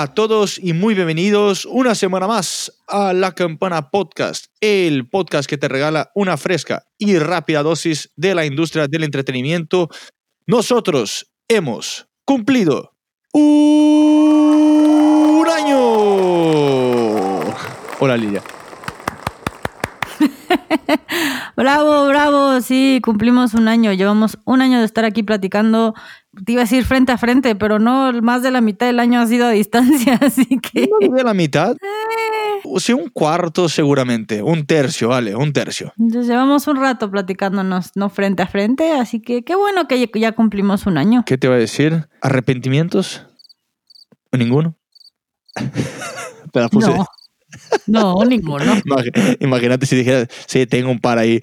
a todos y muy bienvenidos una semana más a La Campana Podcast, el podcast que te regala una fresca y rápida dosis de la industria del entretenimiento. Nosotros hemos cumplido un año. Hola Lidia. bravo, bravo, sí, cumplimos un año. Llevamos un año de estar aquí platicando. Te iba a decir frente a frente, pero no, más de la mitad del año ha sido a distancia, así que... ¿No de la mitad? Sí, un cuarto seguramente, un tercio, vale, un tercio. Entonces llevamos un rato platicándonos, no frente a frente, así que qué bueno que ya cumplimos un año. ¿Qué te va a decir? ¿Arrepentimientos? ¿Ninguno? Te la puse. No. No, ninguno. Imagínate si dijera, sí, tengo un par ahí.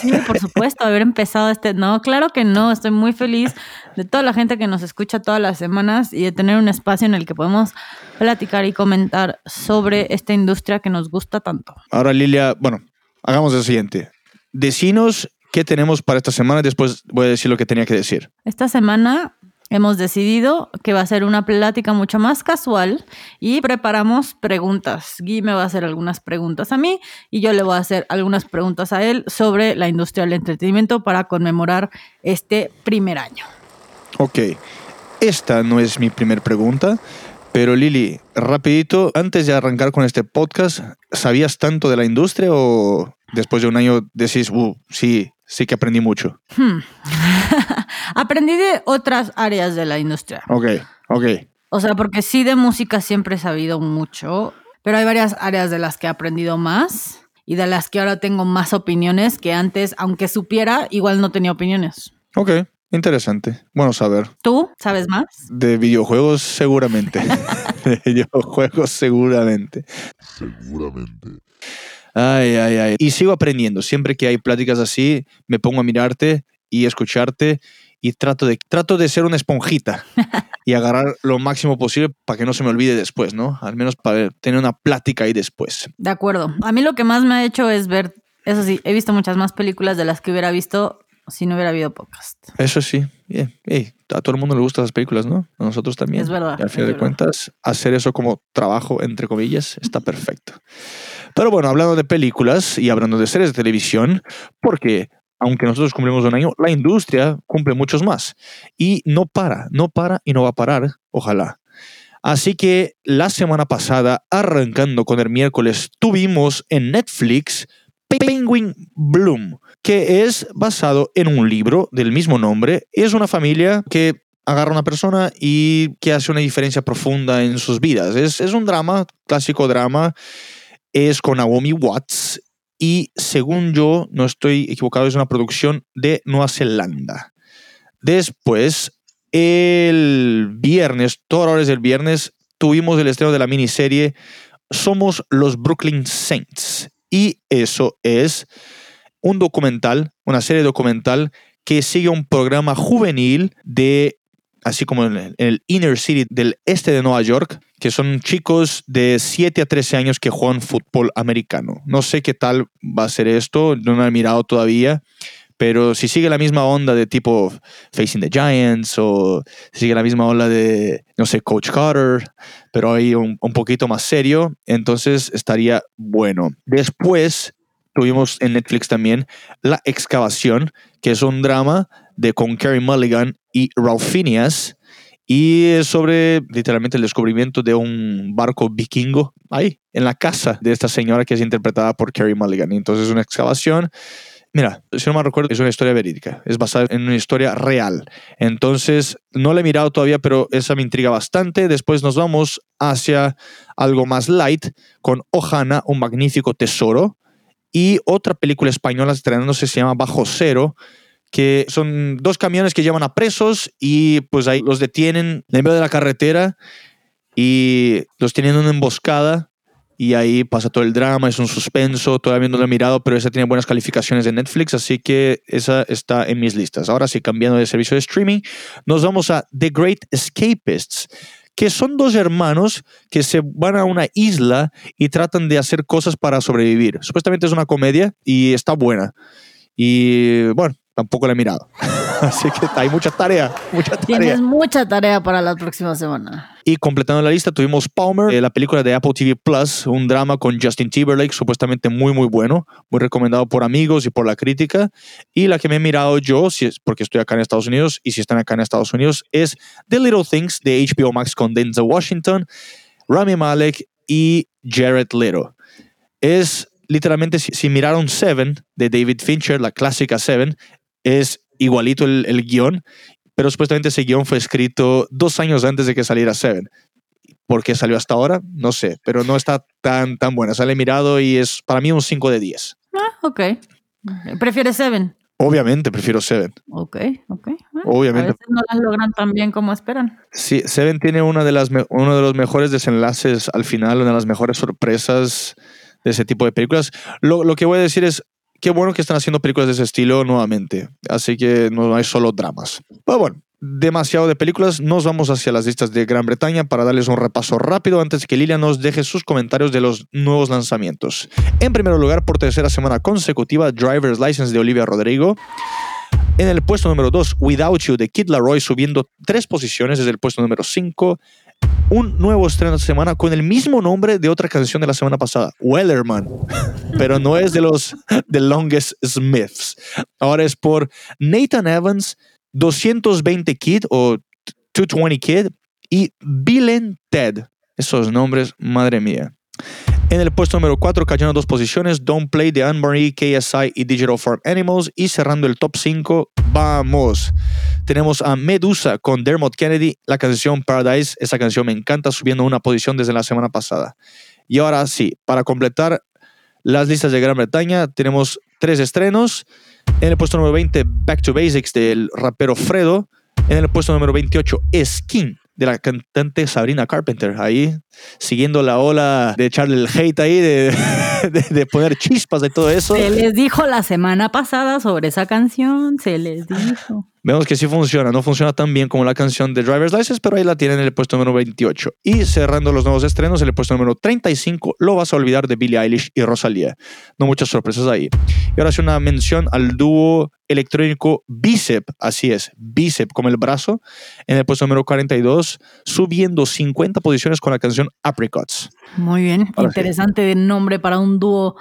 Sí, por supuesto, haber empezado este. No, claro que no. Estoy muy feliz de toda la gente que nos escucha todas las semanas y de tener un espacio en el que podemos platicar y comentar sobre esta industria que nos gusta tanto. Ahora, Lilia, bueno, hagamos lo siguiente. Decinos qué tenemos para esta semana. Después voy a decir lo que tenía que decir. Esta semana hemos decidido que va a ser una plática mucho más casual y preparamos preguntas. Guy me va a hacer algunas preguntas a mí y yo le voy a hacer algunas preguntas a él sobre la industria del entretenimiento para conmemorar este primer año. Ok, esta no es mi primera pregunta, pero Lili, rapidito, antes de arrancar con este podcast, ¿sabías tanto de la industria o después de un año decís, uh, sí, sí que aprendí mucho? Hmm. aprendí de otras áreas de la industria. Ok, ok. O sea, porque sí de música siempre he sabido mucho, pero hay varias áreas de las que he aprendido más y de las que ahora tengo más opiniones que antes, aunque supiera, igual no tenía opiniones. Ok, interesante. Bueno saber. ¿Tú sabes más? De videojuegos seguramente. de videojuegos seguramente. Seguramente. Ay, ay, ay. Y sigo aprendiendo. Siempre que hay pláticas así, me pongo a mirarte y escucharte y trato de, trato de ser una esponjita y agarrar lo máximo posible para que no se me olvide después, ¿no? Al menos para tener una plática ahí después. De acuerdo. A mí lo que más me ha hecho es ver, eso sí, he visto muchas más películas de las que hubiera visto si no hubiera habido podcast. Eso sí, bien. a todo el mundo le gustan las películas, ¿no? A nosotros también. Es verdad. Y al final de cuentas, hacer eso como trabajo, entre comillas, está perfecto. Pero bueno, hablando de películas y hablando de series de televisión, porque aunque nosotros cumplimos un año, la industria cumple muchos más. Y no para, no para y no va a parar, ojalá. Así que la semana pasada, arrancando con el miércoles, tuvimos en Netflix Penguin Bloom, que es basado en un libro del mismo nombre. Es una familia que agarra a una persona y que hace una diferencia profunda en sus vidas. Es, es un drama, clásico drama es con Naomi Watts y según yo, no estoy equivocado, es una producción de Nueva Zelanda. Después, el viernes, todas horas del viernes, tuvimos el estreno de la miniserie Somos los Brooklyn Saints. Y eso es un documental, una serie documental que sigue un programa juvenil de, así como en el inner city del este de Nueva York, que son chicos de 7 a 13 años que juegan fútbol americano. No sé qué tal va a ser esto, no lo he mirado todavía, pero si sigue la misma onda de tipo Facing the Giants o sigue la misma onda de, no sé, Coach Carter, pero ahí un poquito más serio, entonces estaría bueno. Después tuvimos en Netflix también La Excavación, que es un drama de con Carey Mulligan y Ralph Phineas y sobre literalmente el descubrimiento de un barco vikingo ahí, en la casa de esta señora que es interpretada por Carrie Mulligan. Y entonces es una excavación. Mira, si no me recuerdo, es una historia verídica, es basada en una historia real. Entonces, no la he mirado todavía, pero esa me intriga bastante. Después nos vamos hacia algo más light con Ohana, un magnífico tesoro. Y otra película española estrenándose se llama Bajo Cero, que son dos camiones que llevan a presos y pues ahí los detienen en medio de la carretera y los tienen en una emboscada y ahí pasa todo el drama, es un suspenso, todavía no lo he mirado, pero esa tiene buenas calificaciones de Netflix, así que esa está en mis listas. Ahora sí, cambiando de servicio de streaming, nos vamos a The Great Escapists, que son dos hermanos que se van a una isla y tratan de hacer cosas para sobrevivir. Supuestamente es una comedia y está buena. Y bueno, tampoco la he mirado. Así que hay mucha tarea, mucha tarea. Tienes mucha tarea para la próxima semana. Y completando la lista tuvimos Palmer, eh, la película de Apple TV Plus, un drama con Justin Timberlake, supuestamente muy muy bueno, muy recomendado por amigos y por la crítica. Y la que me he mirado yo, si es porque estoy acá en Estados Unidos y si están acá en Estados Unidos, es The Little Things de HBO Max con Denzel Washington, Rami Malek y Jared Leto. Es literalmente, si, si miraron Seven de David Fincher, la clásica Seven, es igualito el, el guion, pero supuestamente ese guion fue escrito dos años antes de que saliera Seven. ¿Por qué salió hasta ahora? No sé, pero no está tan, tan buena. Sale mirado y es para mí un 5 de 10. Ah, ok. ¿Prefieres Seven? Obviamente prefiero Seven. Ok, ok. Ah, Obviamente. A veces no las logran tan bien como esperan. Sí, Seven tiene una de las uno de los mejores desenlaces al final, una de las mejores sorpresas de ese tipo de películas. Lo, lo que voy a decir es, qué bueno que están haciendo películas de ese estilo nuevamente. Así que no hay solo dramas. Pero bueno, demasiado de películas. Nos vamos hacia las listas de Gran Bretaña para darles un repaso rápido antes que Lilia nos deje sus comentarios de los nuevos lanzamientos. En primer lugar, por tercera semana consecutiva, Driver's License de Olivia Rodrigo. En el puesto número 2, Without You de Kid Laroi subiendo tres posiciones desde el puesto número 5. Un nuevo estreno de semana con el mismo nombre de otra canción de la semana pasada, Wellerman. Pero no es de los The Longest Smiths. Ahora es por Nathan Evans, 220 Kid o 220 Kid y Bill Ted. Esos nombres, madre mía. En el puesto número 4, cayendo dos posiciones, Don't Play de Anne-Marie, KSI y Digital Farm Animals. Y cerrando el top 5, vamos. Tenemos a Medusa con Dermot Kennedy, la canción Paradise. Esa canción me encanta, subiendo una posición desde la semana pasada. Y ahora sí, para completar las listas de Gran Bretaña, tenemos tres estrenos. En el puesto número 20, Back to Basics del rapero Fredo. En el puesto número 28, Skin de la cantante Sabrina Carpenter. Ahí, siguiendo la ola de echarle el hate ahí, de, de, de poner chispas de todo eso. Se les dijo la semana pasada sobre esa canción, se les dijo. Vemos que sí funciona, no funciona tan bien como la canción de Driver's License, pero ahí la tienen en el puesto número 28. Y cerrando los nuevos estrenos, en el puesto número 35, Lo vas a olvidar de Billie Eilish y Rosalía. No muchas sorpresas ahí. Y ahora sí una mención al dúo electrónico Bicep, así es, Bicep como el brazo, en el puesto número 42, subiendo 50 posiciones con la canción Apricots. Muy bien, Ahora sí. interesante nombre para un dúo.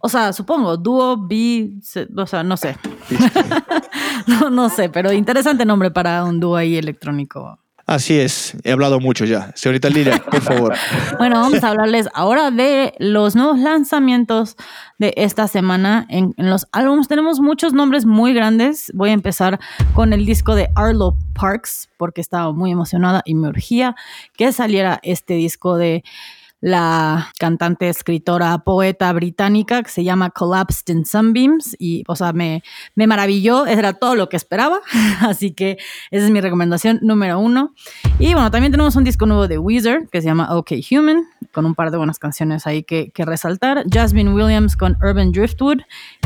O sea, supongo, dúo, bi, se- o sea, no sé. no, no sé, pero interesante nombre para un dúo ahí electrónico. Así es, he hablado mucho ya. Señorita Lilia, por favor. Bueno, vamos a hablarles ahora de los nuevos lanzamientos de esta semana. En, en los álbumes tenemos muchos nombres muy grandes. Voy a empezar con el disco de Arlo Parks, porque estaba muy emocionada y me urgía que saliera este disco de la cantante, escritora, poeta británica que se llama Collapsed in Sunbeams y, o sea, me, me maravilló, era todo lo que esperaba, así que esa es mi recomendación número uno. Y bueno, también tenemos un disco nuevo de Weezer que se llama OK Human, con un par de buenas canciones ahí que, que resaltar. Jasmine Williams con Urban Driftwood,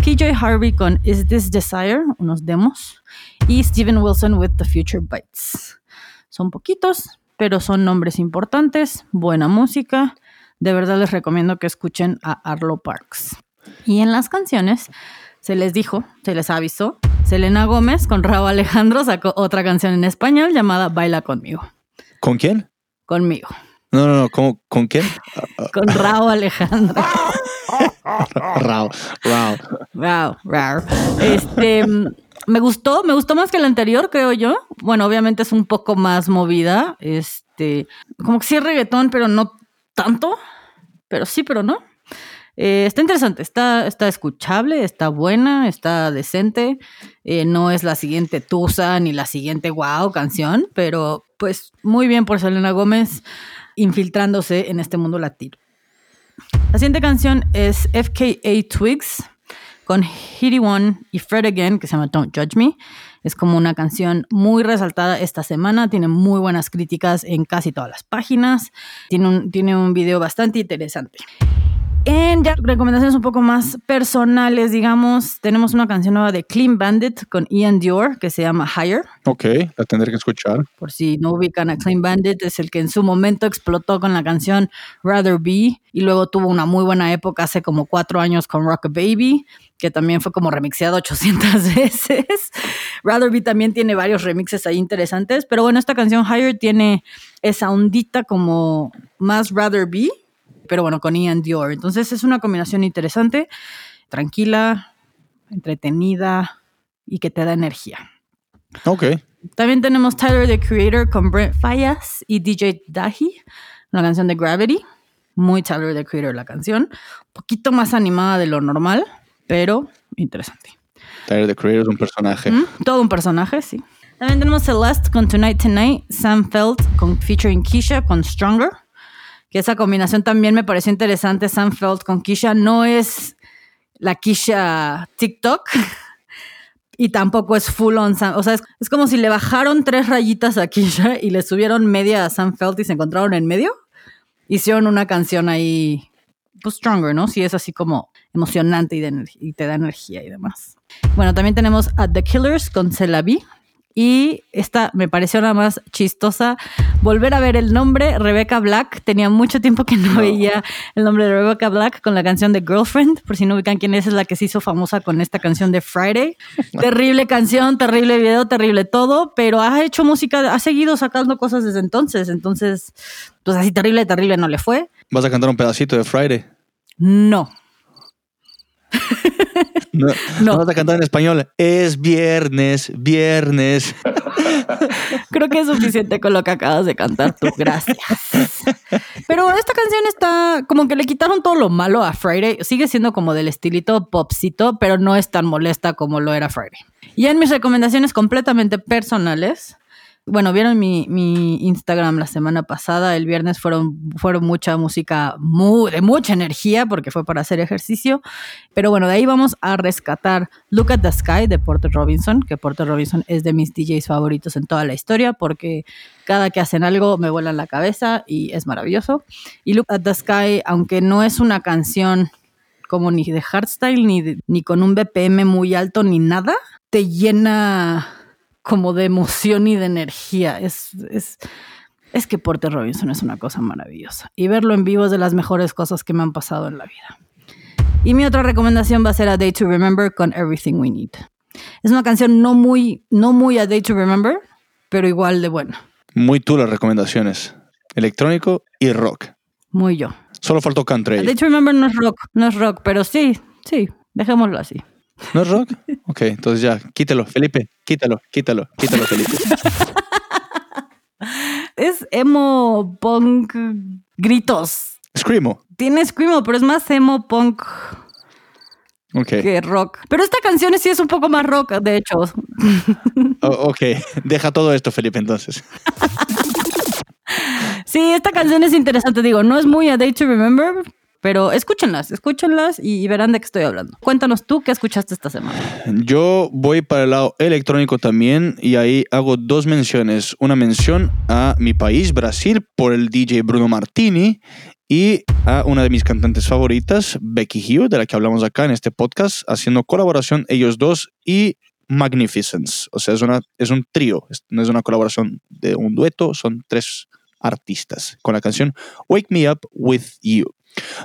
KJ Harvey con Is This Desire, unos demos, y Steven Wilson with The Future Bites. Son poquitos, pero son nombres importantes, buena música. De verdad les recomiendo que escuchen a Arlo Parks. Y en las canciones se les dijo, se les avisó, Selena Gómez con Raúl Alejandro sacó otra canción en español llamada Baila conmigo. ¿Con quién? Conmigo. No, no, no, ¿cómo- ¿con quién? Con Raúl Alejandro. Rao, Rao. Wow, wow. Este, me gustó, me gustó más que la anterior, creo yo. Bueno, obviamente es un poco más movida. Este, como que sí es reggaetón, pero no tanto. Pero sí, pero no. Eh, está interesante, está, está escuchable, está buena, está decente. Eh, no es la siguiente Tusa ni la siguiente Wow canción, pero pues muy bien por Selena Gómez infiltrándose en este mundo latino. La siguiente canción es FKA Twigs con Hitty One y Fred Again, que se llama Don't Judge Me. Es como una canción muy resaltada esta semana, tiene muy buenas críticas en casi todas las páginas, tiene un, tiene un video bastante interesante. En ya recomendaciones un poco más personales, digamos, tenemos una canción nueva de Clean Bandit con Ian Dior que se llama Higher. Ok, la tendré que escuchar. Por si no ubican a Clean Bandit, es el que en su momento explotó con la canción Rather Be y luego tuvo una muy buena época hace como cuatro años con Rock a Baby, que también fue como remixeado 800 veces. Rather Be también tiene varios remixes ahí interesantes, pero bueno, esta canción Higher tiene esa ondita como más Rather Be pero bueno, con Ian Dior. Entonces es una combinación interesante, tranquila, entretenida y que te da energía. Ok. También tenemos Tyler the Creator con Brent Fallas y DJ Dahi, una canción de Gravity. Muy Tyler the Creator la canción. Un poquito más animada de lo normal, pero interesante. Tyler the Creator es un personaje. ¿Mm? Todo un personaje, sí. También tenemos Celeste con Tonight Tonight, Sam Felt con featuring Keisha con Stronger que esa combinación también me pareció interesante, Sam Felt con Kisha. No es la Kisha TikTok y tampoco es full on Sam. O sea, es, como si le bajaron tres rayitas a Kisha y le subieron media a Sam Felt y se encontraron en medio. Hicieron una canción ahí, pues stronger, ¿no? Si es así como emocionante y, y, te da energía y demás. Bueno, también tenemos a The Killers con Celavi, y esta me pareció nada más chistosa. Volver a ver el nombre, Rebecca Black. Tenía mucho tiempo que no, veía el nombre de Rebecca Black con la canción de Girlfriend. Por si no ubican quién es, es la que se hizo famosa con esta canción de Friday. terrible canción, terrible video, terrible todo, pero ha hecho música, ha seguido sacando cosas desde entonces. Entonces, pues así terrible, terrible no le fue. ¿Vas a cantar un pedacito de Friday? No. No, no. vas a cantar en español. Es viernes, viernes. Creo que es suficiente con lo que acabas de cantar tú. Gracias. Pero esta canción está como que le quitaron todo lo malo a Friday. Sigue siendo como del estilito popcito, pero no es tan molesta como lo era Friday. Y en mis recomendaciones completamente personales, bueno, vieron mi, Instagram la semana pasada. El viernes fueron, fueron mucha música de mucha energía porque fue para hacer ejercicio. Pero bueno, de ahí vamos a rescatar Look at the Sky de Porter Robinson, que Porter Robinson es de mis DJs favoritos en toda la historia porque cada que hacen algo me vuelan la cabeza y es maravilloso. Y Look at the Sky, aunque no es una canción como ni de hardstyle, ni, ni con un BPM muy alto, ni nada, te llena como de emoción y de energía. Es, es, es que Porter Robinson es una cosa maravillosa. Y verlo en vivo es de las mejores cosas que me han pasado en la vida. Y mi otra recomendación va a ser A Day to Remember con Everything We Need. Es una canción no muy, no muy A Day to Remember, pero igual de buena. Muy tú las recomendaciones. Electrónico y rock. Muy yo. Solo faltó country. A Day to Remember no es rock, no es rock, pero sí, sí, dejémoslo así. ¿No es rock? Ok, entonces ya, quítalo, Felipe, quítalo, quítalo, quítalo, Felipe. es emo punk gritos. Screamo. Tiene screamo, pero es más emo punk que rock. Pero esta canción sí es un poco más rock, de hecho. ok, deja todo esto, Felipe, entonces. sí, esta canción es interesante, digo, no es muy A Day to Remember, pero escúchenlas, escúchenlas y verán de qué estoy hablando. Cuéntanos tú qué escuchaste esta semana. Yo voy para el lado electrónico también y ahí hago dos menciones. Una mención a mi país, Brasil, por el DJ Bruno Martini y a una de mis cantantes favoritas, Becky Hill, de la que hablamos acá en este podcast, haciendo colaboración ellos dos y Magnificence. O sea, es, una, es un trío, no es una colaboración de un dueto, son tres artistas con la canción Wake Me Up With You.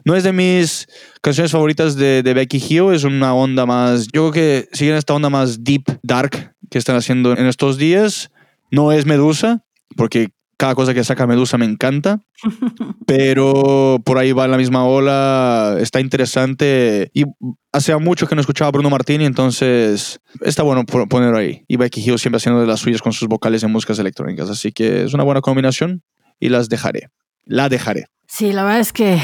No es de mis canciones favoritas de, Becky Hill, es una onda más, yo creo que siguen esta onda más deep, dark que están haciendo en estos días. No es Medusa, porque cada cosa que saca Medusa me encanta, pero por ahí va en la misma ola, está interesante y hace mucho que no escuchaba a Bruno Martini, entonces está bueno ponerlo ahí. Y Becky Hill siempre haciendo de las suyas con sus vocales en músicas electrónicas, así que es una buena combinación y las dejaré. La dejaré. Sí, la verdad es que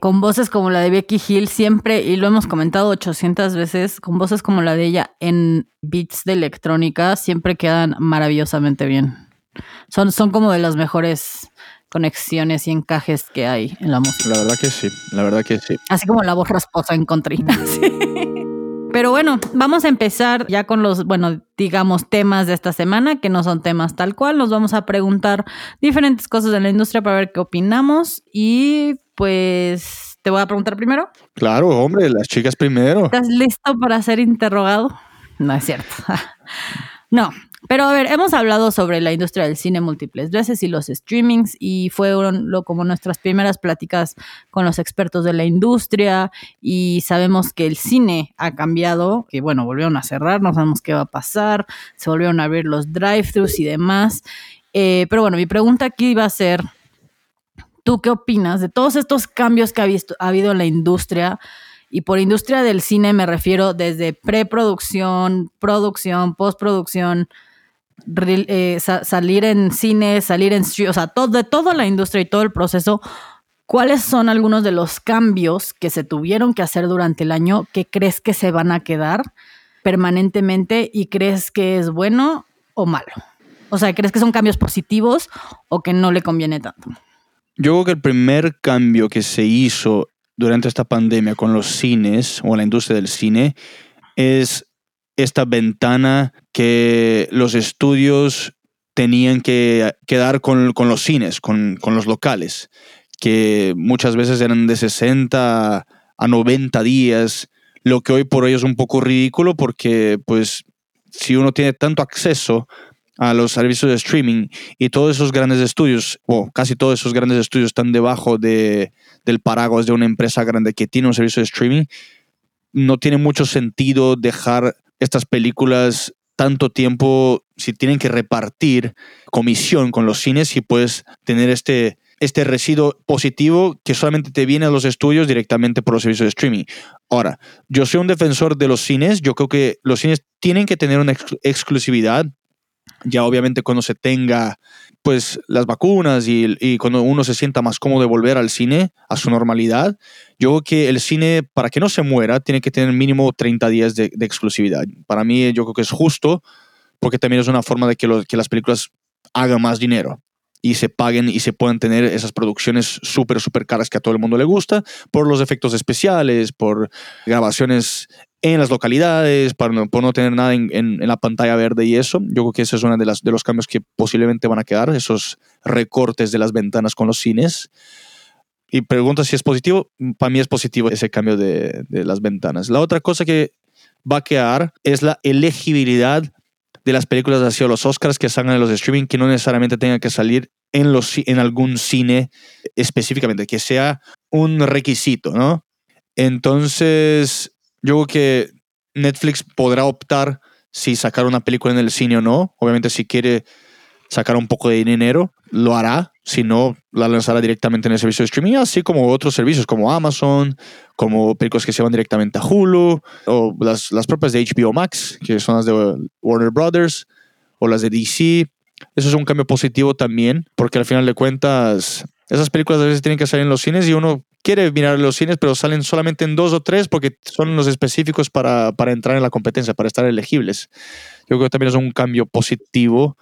con voces como la de Becky Hill siempre, y lo hemos comentado 800 veces, con voces como la de ella en beats de electrónica, siempre quedan maravillosamente bien. Son, son como de las mejores conexiones y encajes que hay en la música. La verdad que sí, la verdad que sí. Así como la voz rasposa en country. Pero bueno, vamos a empezar ya con los, bueno, digamos, temas de esta semana, que no son temas tal cual. Nos vamos a preguntar diferentes cosas de la industria para ver qué opinamos y pues te voy a preguntar primero. Claro, hombre, las chicas primero. ¿Estás listo para ser interrogado? No es cierto. no, pero a ver, hemos hablado sobre la industria del cine múltiples veces y los streamings y fueron lo, como nuestras primeras pláticas con los expertos de la industria y sabemos que el cine ha cambiado, que bueno, volvieron a cerrar, no sabemos qué va a pasar, se volvieron a abrir los drive-thrus y demás. Eh, pero bueno, mi pregunta aquí va a ser, ¿tú qué opinas de todos estos cambios que ha, visto, ha habido en la industria? Y por industria del cine me refiero desde preproducción, producción, postproducción, eh, salir en cine, salir en stream, o sea, todo, de toda la industria y todo el proceso. ¿Cuáles son algunos de los cambios que se tuvieron que hacer durante el año que crees que se van a quedar permanentemente y crees que es bueno o malo? O sea, ¿crees que son cambios positivos o que no le conviene tanto? Yo creo que el primer cambio que se hizo durante esta pandemia con los cines o la industria del cine es esta ventana que los estudios tenían que quedar con, los cines, con, los locales, que muchas veces eran de 60 a 90 días, lo que hoy por hoy es un poco ridículo porque pues si uno tiene tanto acceso a los servicios de streaming y todos esos grandes estudios, o casi todos esos grandes estudios están debajo de, del paraguas de una empresa grande que tiene un servicio de streaming, no tiene mucho sentido dejar estas películas tanto tiempo si tienen que repartir comisión con los cines y puedes tener este, este residuo positivo que solamente te viene a los estudios directamente por los servicios de streaming. Ahora, yo soy un defensor de los cines, yo creo que los cines tienen que tener una exclusividad ya obviamente cuando se tenga pues las vacunas y, cuando uno se sienta más cómodo de volver al cine, a su normalidad, yo creo que el cine, para que no se muera, tiene que tener mínimo 30 días de, exclusividad. Para mí yo creo que es justo, porque también es una forma de que, que las películas hagan más dinero y se paguen y se puedan tener esas producciones súper, súper caras que a todo el mundo le gusta, por los efectos especiales, por grabaciones en las localidades, para no, por no tener nada en, la pantalla verde y eso. Yo creo que ese es uno de, las, de los cambios que posiblemente van a quedar, esos recortes de las ventanas con los cines. Y pregunta si es positivo. Para mí es positivo ese cambio de, de las ventanas. La otra cosa que va a quedar es la elegibilidad de las películas hacia los Oscars que salgan en los streaming, que no necesariamente tengan que salir en, los, en algún cine específicamente, que sea un requisito, ¿no? Entonces, yo creo que Netflix podrá optar si sacar una película en el cine o no. Obviamente, si quiere sacar un poco de dinero, lo hará. Si no, la lanzará directamente en el servicio de streaming, así como otros servicios como Amazon, como películas que se van directamente a Hulu, o las, las propias de HBO Max, que son las de Warner Brothers, o las de DC. Eso es un cambio positivo también, porque al final de cuentas, esas películas a veces tienen que salir en los cines y uno quiere mirar los cines, pero salen solamente en dos o tres porque son los específicos para, para entrar en la competencia, para estar elegibles. Yo creo que también es un cambio positivo.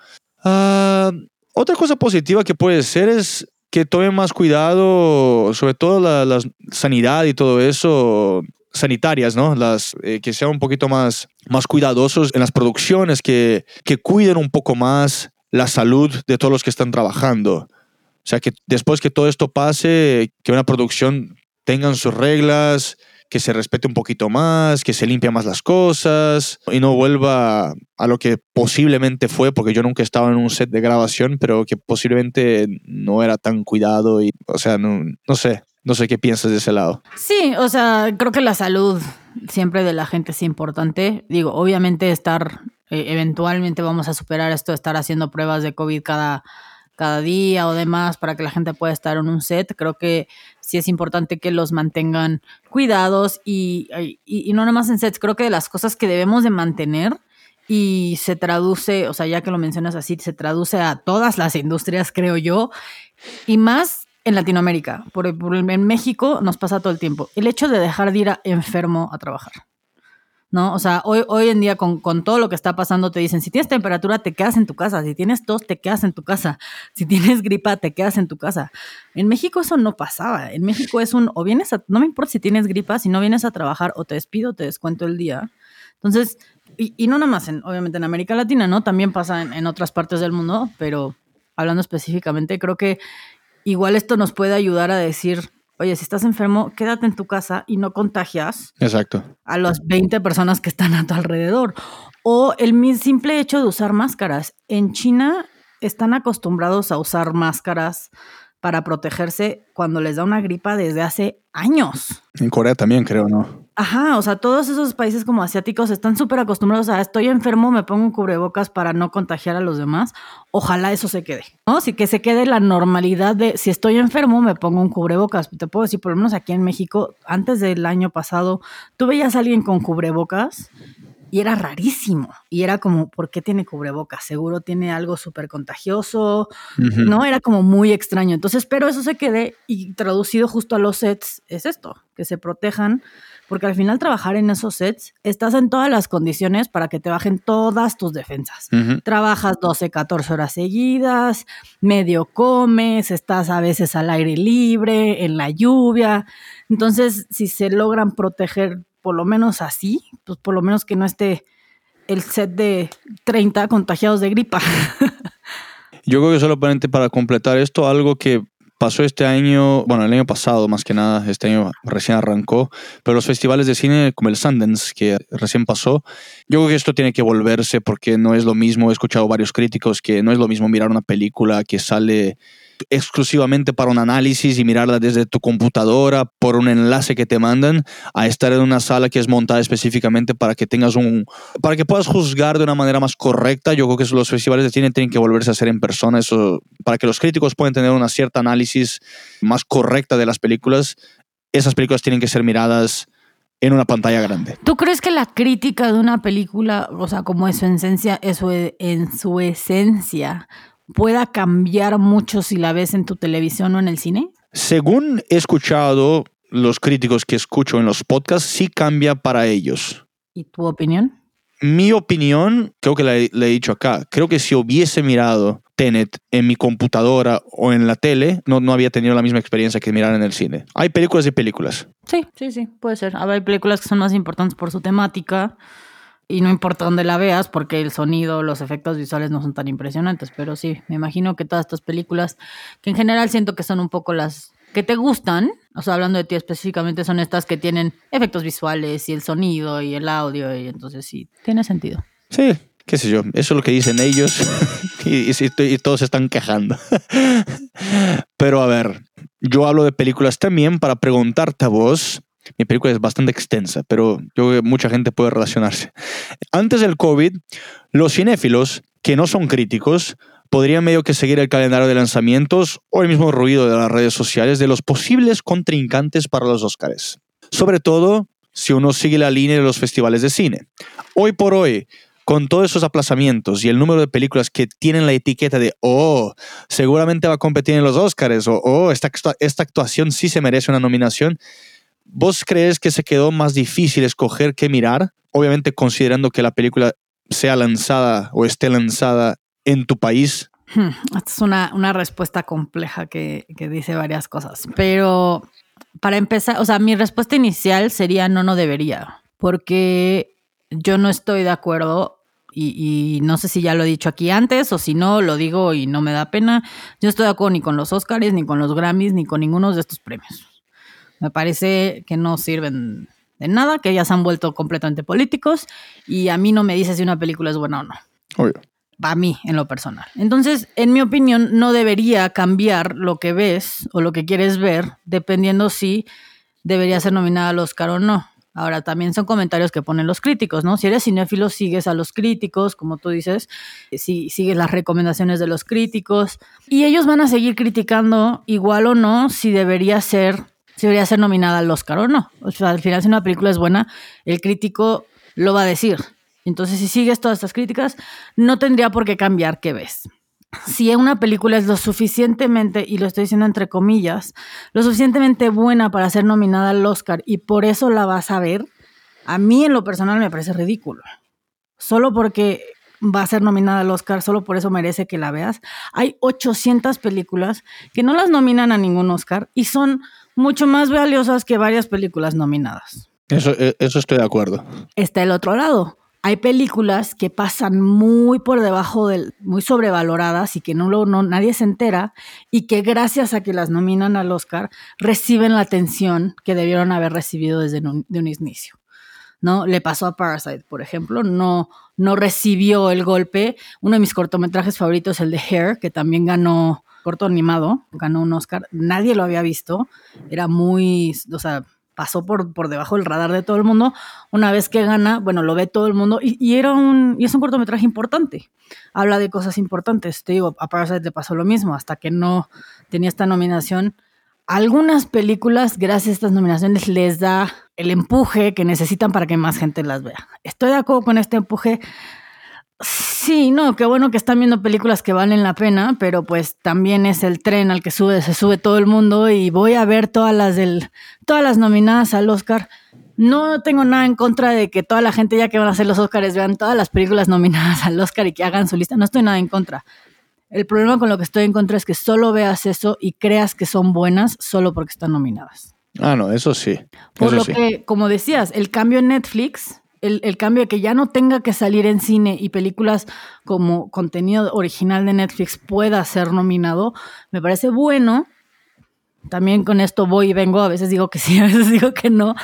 Uh, otra cosa positiva que puede ser es que tomen más cuidado, sobre todo la, sanidad y todo eso, sanitarias, ¿no? Las, eh, que sean un poquito más, más cuidadosos en las producciones, que, que cuiden un poco más la salud de todos los que están trabajando. O sea, que después que todo esto pase, que una producción tengan sus reglas, que se respete un poquito más, que se limpie más las cosas y no vuelva a lo que posiblemente fue, porque yo nunca estaba en un set de grabación, pero que posiblemente no era tan cuidado y, o sea, no, no sé, no sé qué piensas de ese lado. Sí, o sea, creo que la salud siempre de la gente es importante. Digo, obviamente estar, eh, eventualmente vamos a superar esto, estar haciendo pruebas de COVID cada cada día o demás para que la gente pueda estar en un set. Creo que sí es importante que los mantengan cuidados y, y, no nada más en sets. Creo que de las cosas que debemos de mantener y se traduce, o sea, ya que lo mencionas así, se traduce a todas las industrias, creo yo, y más en Latinoamérica. Por, en México nos pasa todo el tiempo. El hecho de dejar de ir enfermo a trabajar. ¿No? O sea, hoy, hoy en día con, todo lo que está pasando te dicen, si tienes temperatura, te quedas en tu casa, si tienes tos, te quedas en tu casa, si tienes gripa, te quedas en tu casa. En México eso no pasaba, en México es un, o vienes a, no me importa si tienes gripa, si no vienes a trabajar, o te despido, te descuento el día. Entonces, y, no nada más, en, obviamente en América Latina, ¿no? También pasa en, en otras partes del mundo, pero hablando específicamente, creo que igual esto nos puede ayudar a decir, oye, si estás enfermo, quédate en tu casa y no contagias Exacto. a las 20 personas que están a tu alrededor. O el simple hecho de usar máscaras. En China están acostumbrados a usar máscaras para protegerse cuando les da una gripa desde hace años. En Corea también creo, ¿no? Ajá, o sea, todos esos países como asiáticos están súper acostumbrados a estoy enfermo, me pongo un cubrebocas para no contagiar a los demás. Ojalá eso se quede, ¿no? Sí, que se quede la normalidad de si estoy enfermo, me pongo un cubrebocas. Te puedo decir, por lo menos aquí en México, antes del año pasado, tú veías a alguien con cubrebocas y era rarísimo. Y era como, ¿por qué tiene cubrebocas? Seguro tiene algo súper contagioso. ¿no? Era como muy extraño. Entonces, espero eso se quede y traducido justo a los sets es esto, que se protejan, porque al final trabajar en esos sets estás en todas las condiciones para que te bajen todas tus defensas. Ujú. Trabajas 12, 14 horas seguidas, medio comes, estás a veces al aire libre, en la lluvia. Entonces, si se logran proteger por lo menos así, pues por lo menos que no esté el set de 30 contagiados de gripa. Yo creo que solamente para completar esto, algo que pasó este año, bueno, el año pasado más que nada, este año recién arrancó, pero los festivales de cine como el Sundance, que recién pasó, yo creo que esto tiene que volverse porque no es lo mismo, he escuchado varios críticos que no es lo mismo mirar una película que sale exclusivamente para un análisis y mirarla desde tu computadora por un enlace que te mandan a estar en una sala que es montada específicamente para que tengas un para que puedas juzgar de una manera más correcta. Yo creo que los festivales de cine tienen que volverse a hacer en persona para que los críticos puedan tener una cierta análisis más correcta de las películas esas películas tienen que ser miradas en una pantalla grande. ¿Tú crees que la crítica de una película, o sea, como en su esencia, eso e- en su esencia, pueda cambiar mucho si la ves en tu televisión o en el cine? según he escuchado los críticos que escucho en los podcasts sí cambia para ellos ¿Y tu opinión? mi opinión, creo que la he- dicho acá, creo que si hubiese mirado Tenet en mi computadora o en la tele, no, no había tenido la misma experiencia que mirar en el cine. Hay películas y películas. Sí, sí, sí, puede ser. A ver, hay películas que son más importantes por su temática y no importa dónde la veas porque el sonido, los efectos visuales no son tan impresionantes, pero sí, me imagino que todas estas películas, que en general siento que son un poco las que te gustan, o sea, hablando de ti específicamente, son estas que tienen efectos visuales y el sonido y el audio y entonces sí, tiene sentido. Sí, qué sé yo, eso es lo que dicen ellos y, todos están quejando. Pero a ver, yo hablo de películas también para preguntarte a vos. Mi película es bastante extensa, pero yo mucha gente puede relacionarse. Antes del COVID, los cinéfilos, que no son críticos, podrían medio que seguir el calendario de lanzamientos o el mismo ruido de las redes sociales de los posibles contrincantes para los Oscars. Sobre todo si uno sigue la línea de los festivales de cine. Hoy por hoy, con todos esos aplazamientos y el número de películas que tienen la etiqueta de, oh, seguramente va a competir en los Oscars, o oh, esta, esta actuación sí se merece una nominación, ¿vos crees que se quedó más difícil escoger qué mirar? Obviamente considerando que la película sea lanzada o esté lanzada en tu país. Hmm, Esta es una, una respuesta compleja que, que dice varias cosas. Pero para empezar, o sea, mi respuesta inicial sería no, no debería. Porque yo no estoy de acuerdo. Y, y no sé si ya lo he dicho aquí antes o si no, lo digo y no me da pena. Yo estoy de acuerdo ni con los Oscars, ni con los Grammys, ni con ninguno de estos premios. Me parece que no sirven de nada, que ya se han vuelto completamente políticos. Y a mí no me dice si una película es buena o no Obvio. a mí en lo personal. Entonces, en mi opinión, no debería cambiar lo que ves o lo que quieres ver, dependiendo si debería ser nominada al Oscar o no. Ahora, también son comentarios que ponen los críticos, ¿no? Si eres cinéfilo, sigues a los críticos, como tú dices, si sigues las recomendaciones de los críticos, y ellos van a seguir criticando, igual o no, si debería ser, si debería ser nominada al Oscar o no. O sea, al final, si una película es buena, el crítico lo va a decir. Entonces, si sigues todas estas críticas, no tendría por qué cambiar qué ves. Si una película es lo suficientemente, y lo estoy diciendo entre comillas, lo suficientemente buena para ser nominada al Oscar y por eso la vas a ver, a mí en lo personal me parece ridículo. Solo porque va a ser nominada al Oscar, solo por eso merece que la veas. Hay 800 películas que no las nominan a ningún Oscar y son mucho más valiosas que varias películas nominadas Eso, eh, eso estoy de acuerdo. está el otro lado. hay películas que pasan muy por debajo del, muy sobrevaloradas y que no, lo, no nadie se entera y que gracias a que las nominan al Oscar reciben la atención que debieron haber recibido desde un, de un inicio. ¿no? Le pasó a Parasite, por ejemplo, no, no recibió el golpe. Uno de mis cortometrajes favoritos es el de Hair, que también ganó corto animado, ganó un Oscar. Nadie lo había visto. Era muy, o sea, pasó por, por debajo del radar de todo el mundo. Una vez que gana, bueno, lo ve todo el mundo y, era un, y es un cortometraje importante. Habla de cosas importantes. Te digo, a Parasite le pasó lo mismo, hasta que no tenía esta nominación. Algunas películas, gracias a estas nominaciones, les da el empuje que necesitan para que más gente las vea. Estoy de acuerdo con este empuje Sí, no, qué bueno que están viendo películas que valen la pena, pero pues también es el tren al que sube, se sube todo el mundo y voy a ver todas las del, todas las nominadas al Oscar. No tengo nada en contra de que toda la gente ya que van a hacer los Oscars vean todas las películas nominadas al Oscar y que hagan su lista. No estoy nada en contra. El problema con lo que estoy en contra es que solo veas eso y creas que son buenas solo porque están nominadas. Ah, no, eso sí. Por eso lo sí. que, como decías, el cambio en Netflix el, cambio de que ya no tenga que salir en cine y películas como contenido original de Netflix pueda ser nominado, me parece bueno. También con esto voy y vengo, a veces digo que sí, a veces digo que no.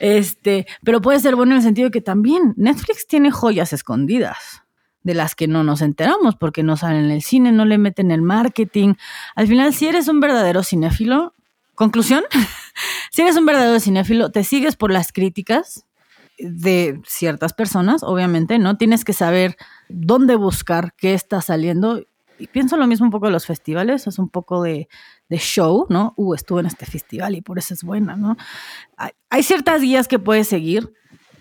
Este, pero puede ser bueno en el sentido de que también Netflix tiene joyas escondidas de las que no nos enteramos porque no salen en el cine, no le meten el marketing. Al final, si eres un verdadero cinéfilo, conclusión, si eres un verdadero cinéfilo, te sigues por las críticas, de ciertas personas, obviamente, ¿no? Tienes que saber dónde buscar, qué está saliendo. Y pienso lo mismo un poco de los festivales, es un poco de, de show, ¿no? Uh, estuve en este festival y por eso es buena, ¿no? Hay, hay ciertas guías que puedes seguir,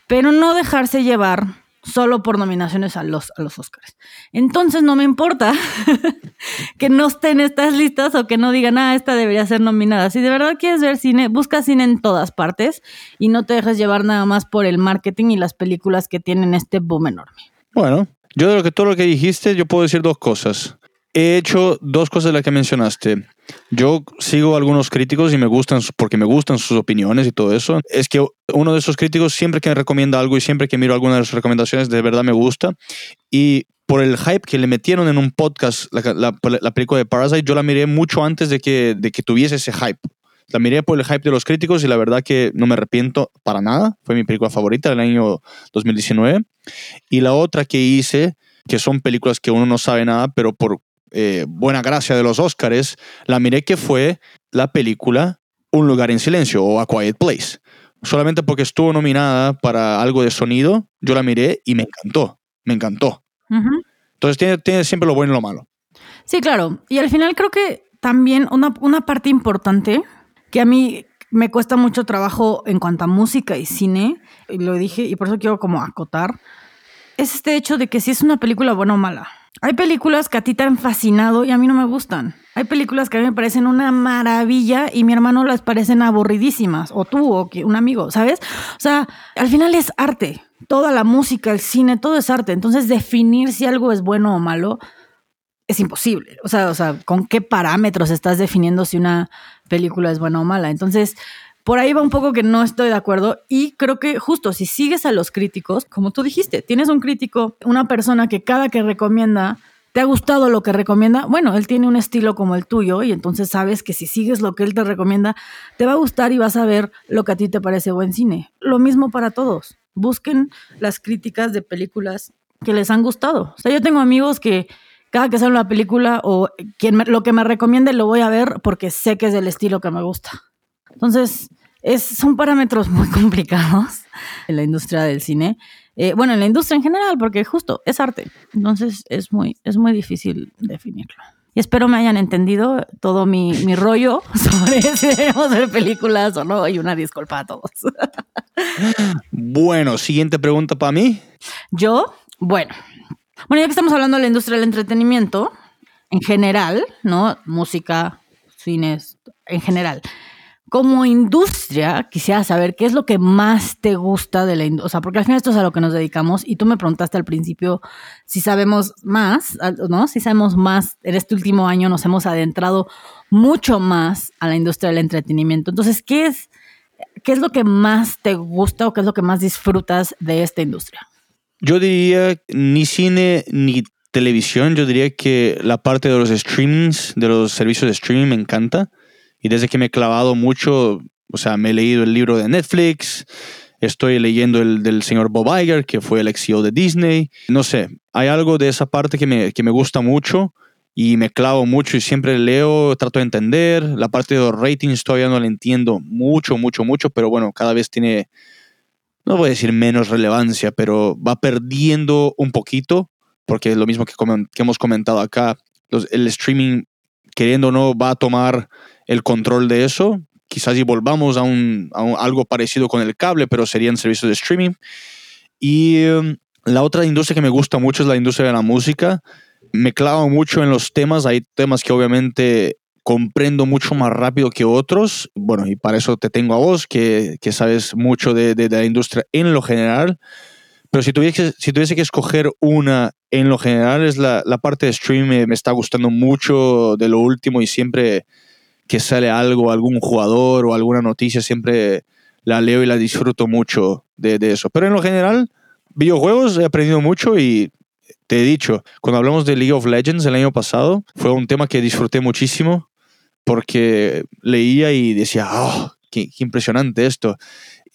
pero no dejarse llevar solo por nominaciones a los, a los Oscars. Entonces no me importa que no estén estas listas o que no digan, ah, esta debería ser nominada. Si de verdad quieres ver cine, busca cine en todas partes y no te dejes llevar nada más por el marketing y las películas que tienen este boom enorme. Bueno, yo de lo que todo lo que dijiste, yo puedo decir dos cosas. He hecho dos cosas de las que mencionaste. Yo sigo a algunos críticos y me gustan porque me gustan sus opiniones y todo eso. Es que uno de esos críticos siempre que me recomienda algo y siempre que miro alguna de sus recomendaciones de verdad me gusta. Y por el hype que le metieron en un podcast, la, la, la película de Parasite, yo la miré mucho antes de que, de que tuviese ese hype. La miré por el hype de los críticos y la verdad que no me arrepiento para nada. Fue mi película favorita del año 2019. Y la otra que hice, que son películas que uno no sabe nada, pero por eh, buena gracia de los Oscars, la miré que fue la película Un lugar en silencio o A Quiet Place. Solamente porque estuvo nominada para algo de sonido, yo la miré y me encantó. Me encantó. Uh -huh. Entonces tiene, tiene, siempre lo bueno y lo malo. Sí, claro. Y al final creo que también una, una parte importante que a mí me cuesta mucho trabajo en cuanto a música y cine, y lo dije, y por eso quiero como acotar, es este hecho de que si es una película buena o mala. Hay películas que a ti te han fascinado y a mí no me gustan. Hay películas que a mí me parecen una maravilla y mi hermano las parecen aburridísimas. O tú, o un amigo, ¿sabes? O sea, al final es arte. Toda la música, el cine, todo es arte. Entonces, definir si algo es bueno o malo es imposible. O sea, o sea, ¿con qué parámetros estás definiendo si una película es buena o mala? Entonces, por ahí va un poco que no estoy de acuerdo y creo que justo si sigues a los críticos, como tú dijiste, tienes un crítico, una persona que cada que recomienda, te ha gustado lo que recomienda, bueno, él tiene un estilo como el tuyo y entonces sabes que si sigues lo que él te recomienda, te va a gustar y vas a ver lo que a ti te parece buen cine. Lo mismo para todos. Busquen las críticas de películas que les han gustado. O sea, yo tengo amigos que cada que sale una película o quien me, lo que me recomiende lo voy a ver porque sé que es del estilo que me gusta. Entonces, es, son parámetros muy complicados en la industria del cine. Eh, bueno, en la industria en general, porque justo es arte. Entonces, es muy, es muy difícil definirlo. Y espero me hayan entendido todo mi, mi rollo sobre si debemos ver películas o no. Y una disculpa a todos. Bueno, siguiente pregunta para mí. Yo, bueno. Bueno, ya que estamos hablando de la industria del entretenimiento, en general, ¿no? Música, cines, en general como industria, quisiera saber qué es lo que más te gusta de la industria. O sea, porque al final esto es a lo que nos dedicamos y tú me preguntaste al principio si sabemos más, ¿no? Si sabemos más. En este último año nos hemos adentrado mucho más a la industria del entretenimiento. Entonces, ¿qué es, qué es lo que más te gusta o qué es lo que más disfrutas de esta industria? Yo diría ni cine ni televisión, yo diría que la parte de los streamings, de los servicios de streaming me encanta. Y desde que me he clavado mucho, o sea, me he leído el libro de Netflix, estoy leyendo el del señor Bob Iger, que fue el ex CEO de Disney. No sé, hay algo de esa parte que me, que me gusta mucho y me clavo mucho y siempre leo, trato de entender. La parte de los ratings todavía no la entiendo mucho, mucho, mucho, pero bueno, cada vez tiene, no voy a decir menos relevancia, pero va perdiendo un poquito porque es lo mismo que, que hemos comentado acá, el streaming, queriendo o no, va a tomar el control de eso. Quizás y volvamos a, un, algo parecido con el cable, pero serían servicios de streaming. Y um, la otra industria que me gusta mucho es la industria de la música. Me clavo mucho en los temas. Hay temas que obviamente comprendo mucho más rápido que otros. Bueno, y para eso te tengo a vos, que, que sabes mucho de, de, la industria en lo general. Pero si tuviese, si tuviese que escoger una en lo general, es la, la parte de stream me, me, está gustando mucho de lo último y siempre que sale algo, algún jugador o alguna noticia, siempre la leo y la disfruto mucho de, de eso. Pero en lo general, videojuegos he aprendido mucho y te he dicho, cuando hablamos de League of Legends el año pasado, fue un tema que disfruté muchísimo porque leía y decía, oh, qué, qué impresionante esto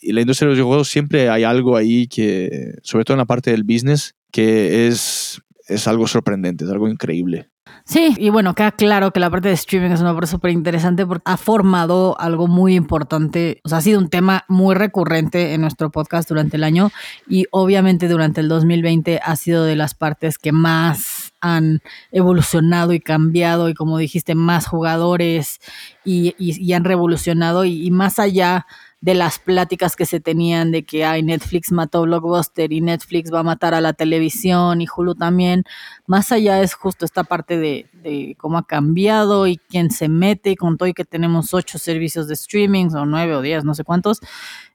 y la industria de los videojuegos siempre hay algo ahí que, sobre todo en la parte del business, que es, es algo sorprendente, es algo increíble. Sí, y bueno, queda claro que la parte de streaming es una parte súper interesante porque ha formado algo muy importante, o sea, ha sido un tema muy recurrente en nuestro podcast durante el año y obviamente durante el 2020 ha sido de las partes que más han evolucionado y cambiado y como dijiste, más jugadores y, y, han revolucionado y más allá de las pláticas que se tenían de que hay Netflix mató Blockbuster y Netflix va a matar a la televisión y Hulu también. Más allá es justo esta parte de, de cómo ha cambiado y quién se mete con todo y que tenemos ocho servicios de streaming o nueve o diez, no sé cuántos.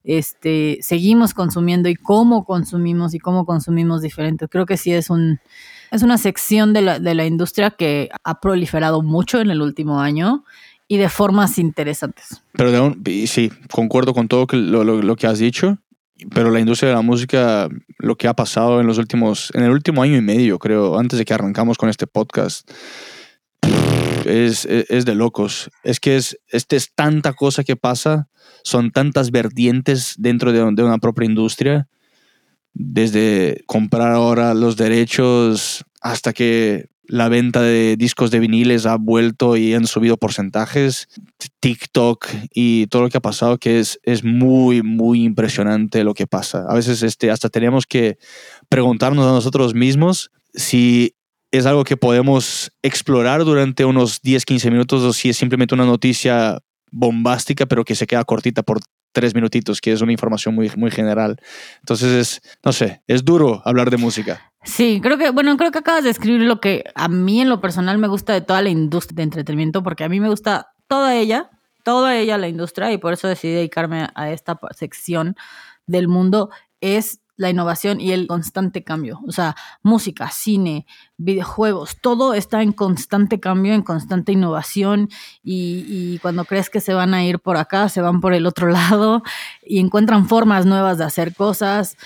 Este, seguimos consumiendo y cómo consumimos y cómo consumimos diferentes. Creo que sí es un es una sección de la, de la industria que ha proliferado mucho en el último año y de formas interesantes. Un, sí, concuerdo con todo lo, lo, lo, que has dicho, pero la industria de la música, lo que ha pasado en los últimos, en el último año y medio, creo, antes de que arrancamos con este podcast, es, es, es de locos. Es que es, este es tanta cosa que pasa, son tantas vertientes dentro de, de una propia industria, desde comprar ahora los derechos hasta que la venta de discos de viniles ha vuelto y han subido porcentajes. TikTok y todo lo que ha pasado, que es, es muy, muy impresionante lo que pasa. A veces este, hasta tenemos que preguntarnos a nosotros mismos si es algo que podemos explorar durante unos 10, 15 minutos o si es simplemente una noticia bombástica, pero que se queda cortita por tres minutitos, que es una información muy, muy general. Entonces es, no sé, es duro hablar de música. Sí, creo que, bueno, creo que acabas de escribir lo que a mí en lo personal me gusta de toda la industria de entretenimiento, porque a mí me gusta toda ella, toda ella la industria, y por eso decidí dedicarme a esta sección del mundo, es la innovación y el constante cambio. O sea, música, cine, videojuegos, todo está en constante cambio, en constante innovación y, cuando crees que se van a ir por acá, se van por el otro lado y encuentran formas nuevas de hacer cosas.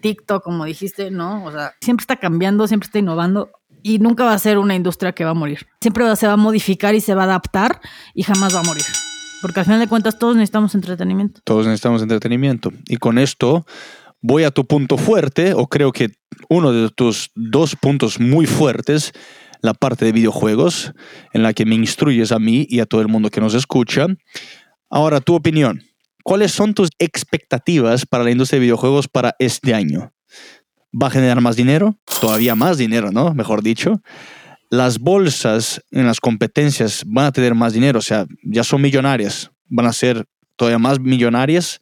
TikTok, como dijiste, ¿no? O sea, siempre está cambiando, siempre está innovando y nunca va a ser una industria que va a morir. Siempre se va a modificar y se va a adaptar y jamás va a morir. Porque al final de cuentas todos necesitamos entretenimiento. Todos necesitamos entretenimiento. Y con esto voy a tu punto fuerte, o creo que uno de tus dos puntos muy fuertes, la parte de videojuegos, en la que me instruyes a mí y a todo el mundo que nos escucha. Ahora, tu opinión. ¿Cuáles son tus expectativas para la industria de videojuegos para este año? ¿Va a generar más dinero? Todavía más dinero, ¿no? Mejor dicho. Las bolsas en las competencias van a tener más dinero, o sea, ya son millonarias, van a ser todavía más millonarias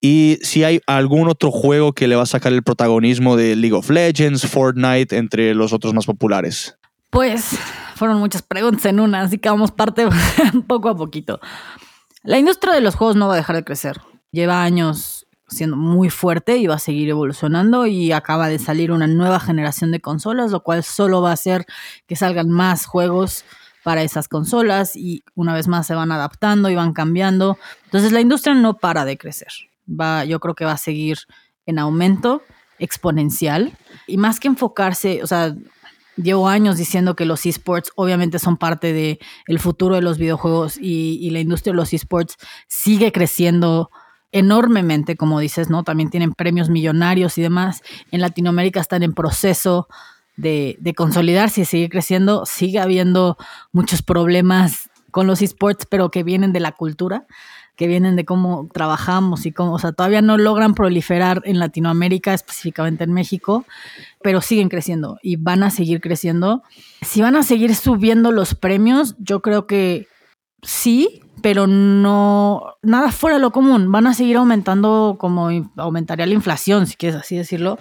y si hay algún otro juego que le va a sacar el protagonismo de League of Legends, Fortnite, entre los otros más populares. Pues fueron muchas preguntas en una, así que vamos parte poco a poquito. La industria de los juegos no va a dejar de crecer. Lleva años siendo muy fuerte y va a seguir evolucionando y acaba de salir una nueva generación de consolas, lo cual solo va a hacer que salgan más juegos para esas consolas y una vez más se van adaptando y van cambiando. Entonces la industria no para de crecer va, yo creo que va a seguir en aumento exponencial. Y más que enfocarse, o sea, llevo años diciendo que los esports obviamente son parte del el futuro de los videojuegos y, y, la industria de los esports sigue creciendo enormemente, como dices, ¿no? También tienen premios millonarios y demás. En Latinoamérica están en proceso de, de consolidarse y seguir creciendo. Sigue habiendo muchos problemas con los esports, pero que vienen de la cultura que vienen de cómo trabajamos y cómo, o sea, todavía no logran proliferar en Latinoamérica, específicamente en México, pero siguen creciendo y van a seguir creciendo. Si van a seguir subiendo los premios, yo creo que sí, pero no, nada fuera de lo común. Van a seguir aumentando como aumentaría la inflación, si quieres así decirlo.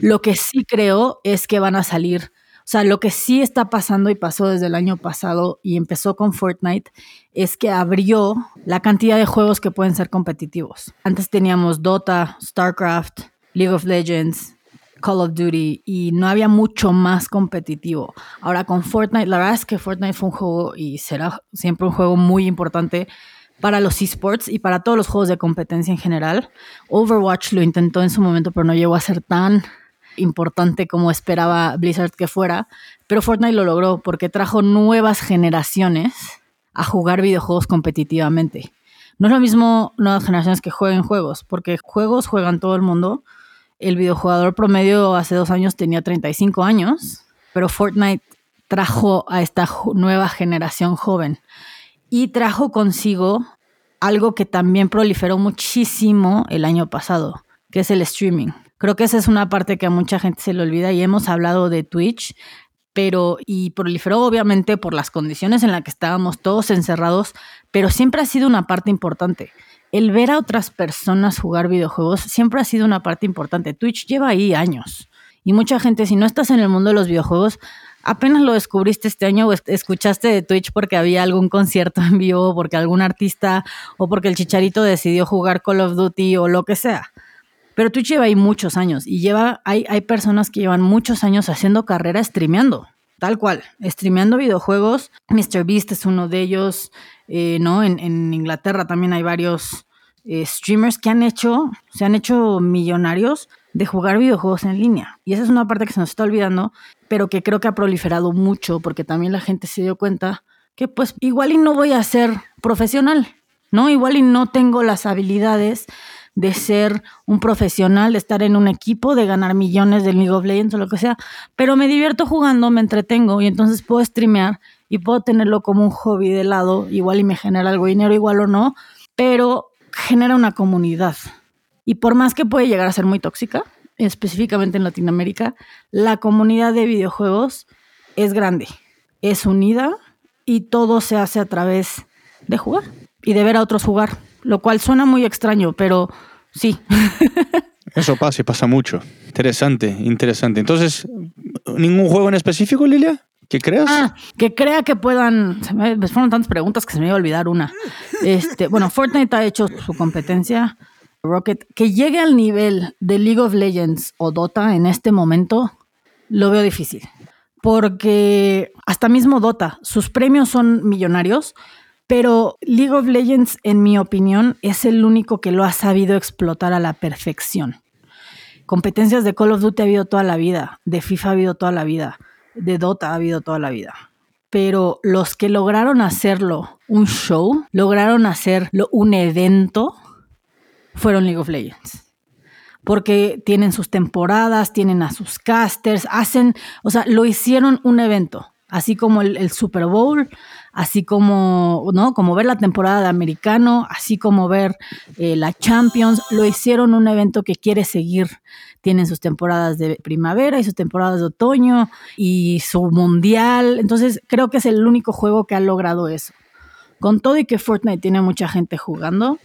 Lo que sí creo es que van a salir o sea, lo que sí está pasando y pasó desde el año pasado y empezó con Fortnite es que abrió la cantidad de juegos que pueden ser competitivos. Antes teníamos Dota, StarCraft, League of Legends, Call of Duty y no había mucho más competitivo. Ahora con Fortnite, la verdad es que Fortnite fue un juego y será siempre un juego muy importante para los esports y para todos los juegos de competencia en general. Overwatch lo intentó en su momento, pero no llegó a ser tan importante como esperaba Blizzard que fuera, pero Fortnite lo logró porque trajo nuevas generaciones a jugar videojuegos competitivamente. No es lo mismo nuevas generaciones que jueguen juegos, porque juegos juegan todo el mundo. El videojugador promedio hace dos años tenía 35 años, pero Fortnite trajo a esta nueva generación joven y trajo consigo algo que también proliferó muchísimo el año pasado, que es el streaming. Creo que esa es una parte que a mucha gente se le olvida y hemos hablado de Twitch, pero y proliferó obviamente por las condiciones en las que estábamos todos encerrados, pero siempre ha sido una parte importante. El ver a otras personas jugar videojuegos siempre ha sido una parte importante. Twitch lleva ahí años. Y mucha gente, si no estás en el mundo de los videojuegos, apenas lo descubriste este año o escuchaste de Twitch porque había algún concierto en vivo, porque algún artista o porque el chicharito decidió jugar Call of Duty o lo que sea. Pero Twitch lleva ahí muchos años y lleva, hay, hay personas que llevan muchos años haciendo carrera streameando, tal cual, streameando videojuegos. MrBeast es uno de ellos, eh, ¿no? En, Inglaterra también hay varios eh, streamers que han hecho, se han hecho millonarios de jugar videojuegos en línea. Y esa es una parte que se nos está olvidando, pero que creo que ha proliferado mucho porque también la gente se dio cuenta que pues igual y no voy a ser profesional, ¿no? Igual y no tengo las habilidades de ser un profesional, de estar en un equipo, de ganar millones de League of Legends o lo que sea, pero me divierto jugando, me entretengo y entonces puedo streamear y puedo tenerlo como un hobby de lado, igual y me genera algo dinero, igual o no, pero genera una comunidad. Y por más que puede llegar a ser muy tóxica, específicamente en Latinoamérica, la comunidad de videojuegos es grande, es unida y todo se hace a través de jugar y de ver a otros jugar lo cual suena muy extraño, pero sí. Eso pasa y pasa mucho. Interesante, interesante. Entonces, ¿ningún juego en específico, Lilia? ¿Que creas? Ah, que crea que puedan. Se me, fueron tantas preguntas que se me iba a olvidar una. Este, bueno, Fortnite ha hecho su competencia. Rocket, que llegue al nivel de League of Legends o Dota en este momento, lo veo difícil. Porque hasta mismo Dota, sus premios son millonarios, pero League of Legends, en mi opinión, es el único que lo ha sabido explotar a la perfección. Competencias de Call of Duty ha habido toda la vida, de FIFA ha habido toda la vida, de Dota ha habido toda la vida. Pero los que lograron hacerlo un show, lograron hacerlo un evento, fueron League of Legends porque tienen sus temporadas, tienen a sus casters, hacen, o sea, lo hicieron un evento, así como el, Super Bowl, así como, ¿no? Como ver la temporada de americano, así como ver eh, la Champions, lo hicieron un evento que quiere seguir. Tienen sus temporadas de primavera y sus temporadas de otoño y su mundial. Entonces, creo que es el único juego que ha logrado eso. Con todo y que Fortnite tiene mucha gente jugando,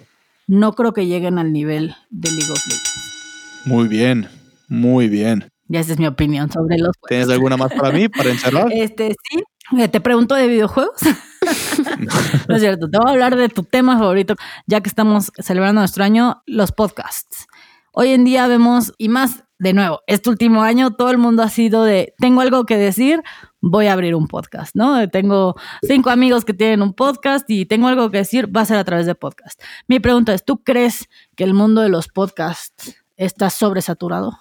no creo que lleguen al nivel de League of Legends. Muy bien, muy bien. Ya esa es mi opinión sobre los. ¿Tienes alguna más para mí, para encerrar? Este, sí, te pregunto de videojuegos. no es cierto, te voy a hablar de tu tema favorito, ya que estamos celebrando nuestro año, los podcasts. Hoy en día vemos, y más de nuevo, este último año todo el mundo ha sido de, tengo algo que decir, voy a abrir un podcast, ¿no? Tengo cinco amigos que tienen un podcast y tengo algo que decir, va a ser a través de podcast. Mi pregunta es, ¿tú crees que el mundo de los podcasts está sobresaturado?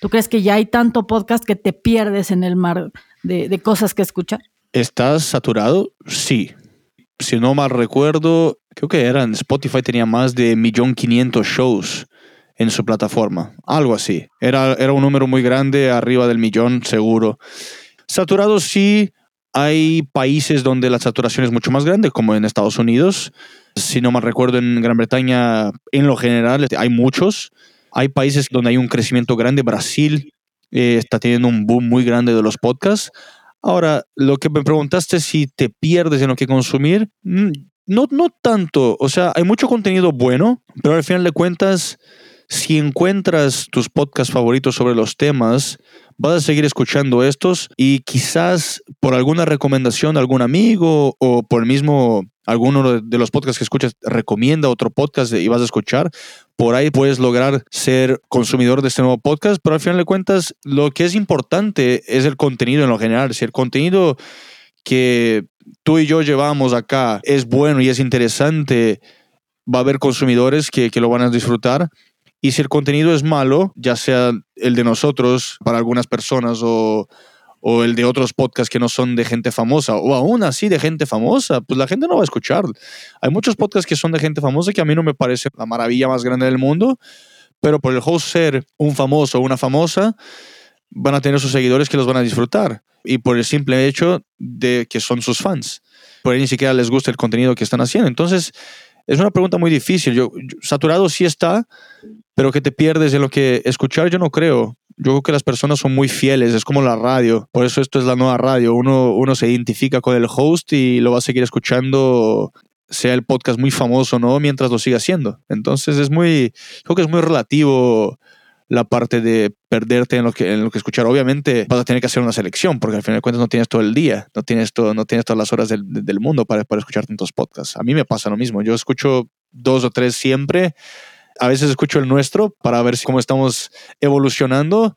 ¿Tú crees que ya hay tanto podcast que te pierdes en el mar de, de cosas que escuchar? ¿Estás saturado? Sí. Si no mal recuerdo, creo que eran Spotify tenía más de 1.500.000 shows en su plataforma. Algo así. Era, era un número muy grande, arriba del millón, seguro. Saturado sí. Hay países donde la saturación es mucho más grande, como en Estados Unidos. Si no mal recuerdo, en Gran Bretaña, en lo general, hay muchos. Hay países donde hay un crecimiento grande. Brasil eh, está teniendo un boom muy grande de los podcasts. Ahora, lo que me preguntaste si te pierdes en lo que consumir, mm, no, no tanto. O sea, hay mucho contenido bueno, pero al final de cuentas, si encuentras tus podcasts favoritos sobre los temas, vas a seguir escuchando estos y quizás por alguna recomendación de algún amigo o por el mismo alguno de los podcasts que escuchas recomienda otro podcast y vas a escuchar, por ahí puedes lograr ser consumidor de este nuevo podcast, pero al final de cuentas lo que es importante es el contenido en lo general. Si el contenido que tú y yo llevamos acá es bueno y es interesante, va a haber consumidores que, que lo van a disfrutar. Y si el contenido es malo, ya sea el de nosotros para algunas personas o, o el de otros podcasts que no son de gente famosa, o aún así de gente famosa, pues la gente no va a escuchar. Hay muchos podcasts que son de gente famosa que a mí no me parece la maravilla más grande del mundo, pero por el host ser un famoso o una famosa, van a tener sus seguidores que los van a disfrutar. Y por el simple hecho de que son sus fans. Por ahí ni siquiera les gusta el contenido que están haciendo. Entonces, es una pregunta muy difícil. Yo, saturado sí está, pero que te pierdes de lo que escuchar, yo no creo. Yo creo que las personas son muy fieles, es como la radio. Por eso esto es la nueva radio. Uno, uno se identifica con el host y lo va a seguir escuchando, sea el podcast muy famoso no, mientras lo siga haciendo. Entonces es muy, creo que es muy relativo la parte de perderte en lo que, en lo que escuchar. Obviamente vas a tener que hacer una selección, porque al final de cuentas no tienes todo el día, no tienes, todo, no tienes todas las horas del, del mundo para, para escuchar tantos podcasts. A mí me pasa lo mismo. Yo escucho dos o tres siempre. A veces escucho el nuestro para ver cómo estamos evolucionando,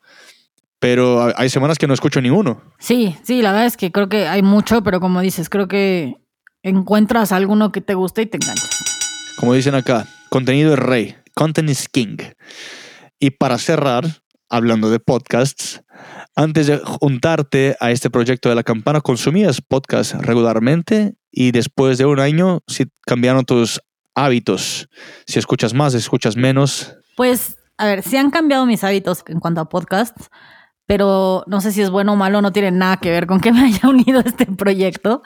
pero hay semanas que no escucho ninguno. Sí, sí, la verdad es que creo que hay mucho, pero como dices, creo que encuentras alguno que te guste y te engancha. Como dicen acá, contenido es rey, content is king. Y para cerrar, hablando de podcasts, antes de juntarte a este proyecto de la campana, ¿consumías podcasts regularmente? Y después de un año, si cambiaron tus hábitos, si escuchas más, escuchas menos. Pues, a ver, sí han cambiado mis hábitos en cuanto a podcasts, pero no sé si es bueno o malo, no tiene nada que ver con que me haya unido a este proyecto.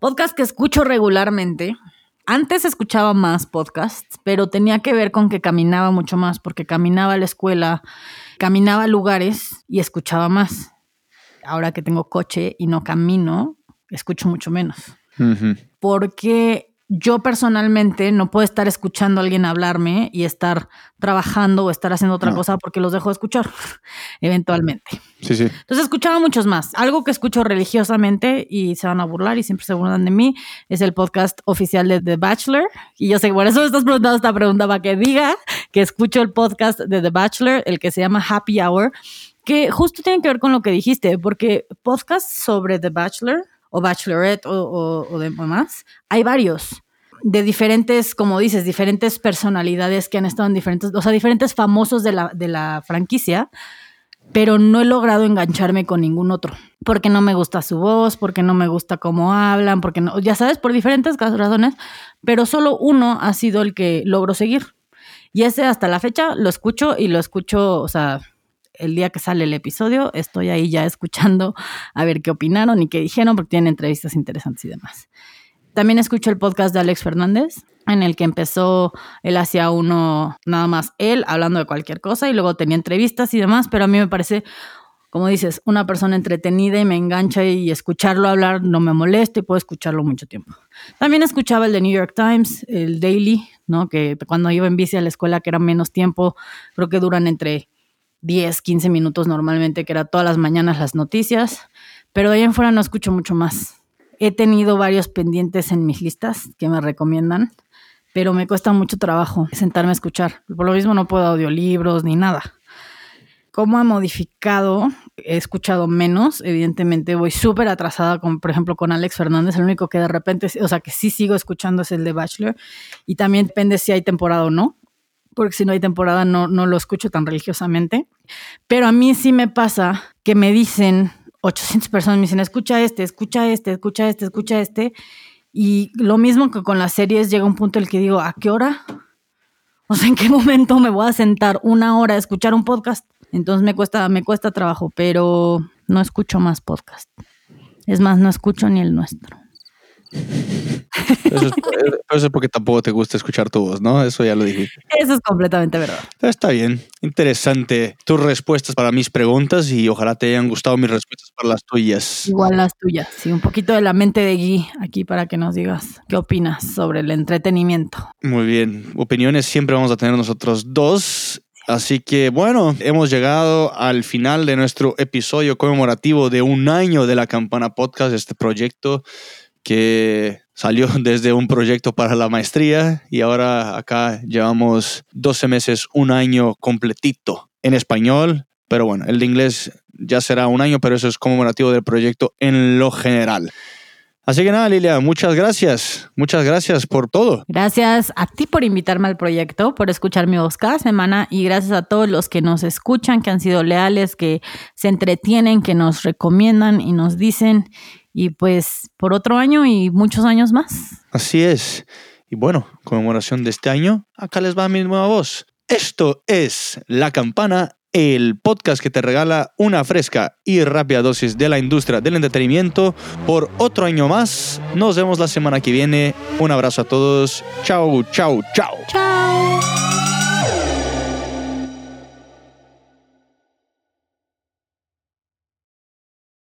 Podcast que escucho regularmente, antes escuchaba más podcasts, pero tenía que ver con que caminaba mucho más, porque caminaba a la escuela, caminaba a lugares y escuchaba más. Ahora que tengo coche y no camino, escucho mucho menos. Porque yo personalmente no puedo estar escuchando a alguien hablarme y estar trabajando o estar haciendo otra cosa porque los dejo de escuchar eventualmente. Sí, sí. Entonces escuchaba muchos más. Algo que escucho religiosamente y se van a burlar y siempre se burlan de mí es el podcast oficial de The Bachelor. Y yo sé que por eso me estás preguntando esta pregunta para que diga que escucho el podcast de The Bachelor, el que se llama Happy Hour, que justo tiene que ver con lo que dijiste, porque podcast sobre The Bachelor o Bachelorette o, o, demás, hay varios de diferentes, como dices, diferentes personalidades que han estado en diferentes, o sea, diferentes famosos de la, de la franquicia, pero no he logrado engancharme con ningún otro, porque no me gusta su voz, porque no me gusta cómo hablan, porque no, ya sabes, por diferentes razones, pero solo uno ha sido el que logro seguir. Y ese hasta la fecha lo escucho y lo escucho, o sea, el día que sale el episodio, estoy ahí ya escuchando a ver qué opinaron y qué dijeron, porque tienen entrevistas interesantes y demás. También escucho el podcast de Alex Fernández, en el que empezó, él hacía uno nada más él, hablando de cualquier cosa, y luego tenía entrevistas y demás, pero a mí me parece, como dices, una persona entretenida y me engancha y escucharlo hablar no me molesta y puedo escucharlo mucho tiempo. También escuchaba el de New York Times, el Daily, ¿no? que cuando iba en bici a la escuela, que era menos tiempo, creo que duran entre 10, 15 minutos normalmente, que era todas las mañanas las noticias, pero de ahí en fuera no escucho mucho más. He tenido varios pendientes en mis listas que me recomiendan, pero me cuesta mucho trabajo sentarme a escuchar. Por lo mismo no puedo audiolibros ni nada. ¿Cómo ha modificado? He escuchado menos, evidentemente voy súper atrasada, con, por ejemplo, con Alex Fernández, el único que de repente, o sea, que sí sigo escuchando es el de Bachelor, y también depende si hay temporada o no porque si no hay temporada no, no lo escucho tan religiosamente. Pero a mí sí me pasa que me dicen 800 personas, me dicen, escucha este, escucha este, escucha este, escucha este. Y lo mismo que con las series, llega un punto en el que digo, ¿a qué hora? O sea, ¿en qué momento me voy a sentar una hora a escuchar un podcast? Entonces me cuesta, me cuesta trabajo, pero no escucho más podcast. Es más, no escucho ni el nuestro. Eso es, eso es porque tampoco te gusta escuchar tu voz, ¿no? Eso ya lo dijiste. Eso es completamente verdad. Está bien, interesante tus respuestas para mis preguntas y ojalá te hayan gustado mis respuestas para las tuyas. Igual las tuyas. Sí, un poquito de la mente de Gui aquí para que nos digas qué opinas sobre el entretenimiento. Muy bien, opiniones siempre vamos a tener nosotros dos. Así que bueno, hemos llegado al final de nuestro episodio conmemorativo de un año de la Campana Podcast, este proyecto que salió desde un proyecto para la maestría y ahora acá llevamos 12 meses, un año completito en español, pero bueno, el de inglés ya será un año, pero eso es conmemorativo del proyecto en lo general. Así que nada, Lilia, muchas gracias. Muchas gracias por todo. Gracias a ti por invitarme al proyecto, por escuchar mi voz cada semana y gracias a todos los que nos escuchan, que han sido leales, que se entretienen, que nos recomiendan y nos dicen. Y pues por otro año y muchos años más. Así es. Y bueno, conmemoración de este año, acá les va mi nueva voz. Esto es La Campana, el podcast que te regala una fresca y rápida dosis de la industria del entretenimiento por otro año más. Nos vemos la semana que viene. Un abrazo a todos. Chao, chao, chao. Chao.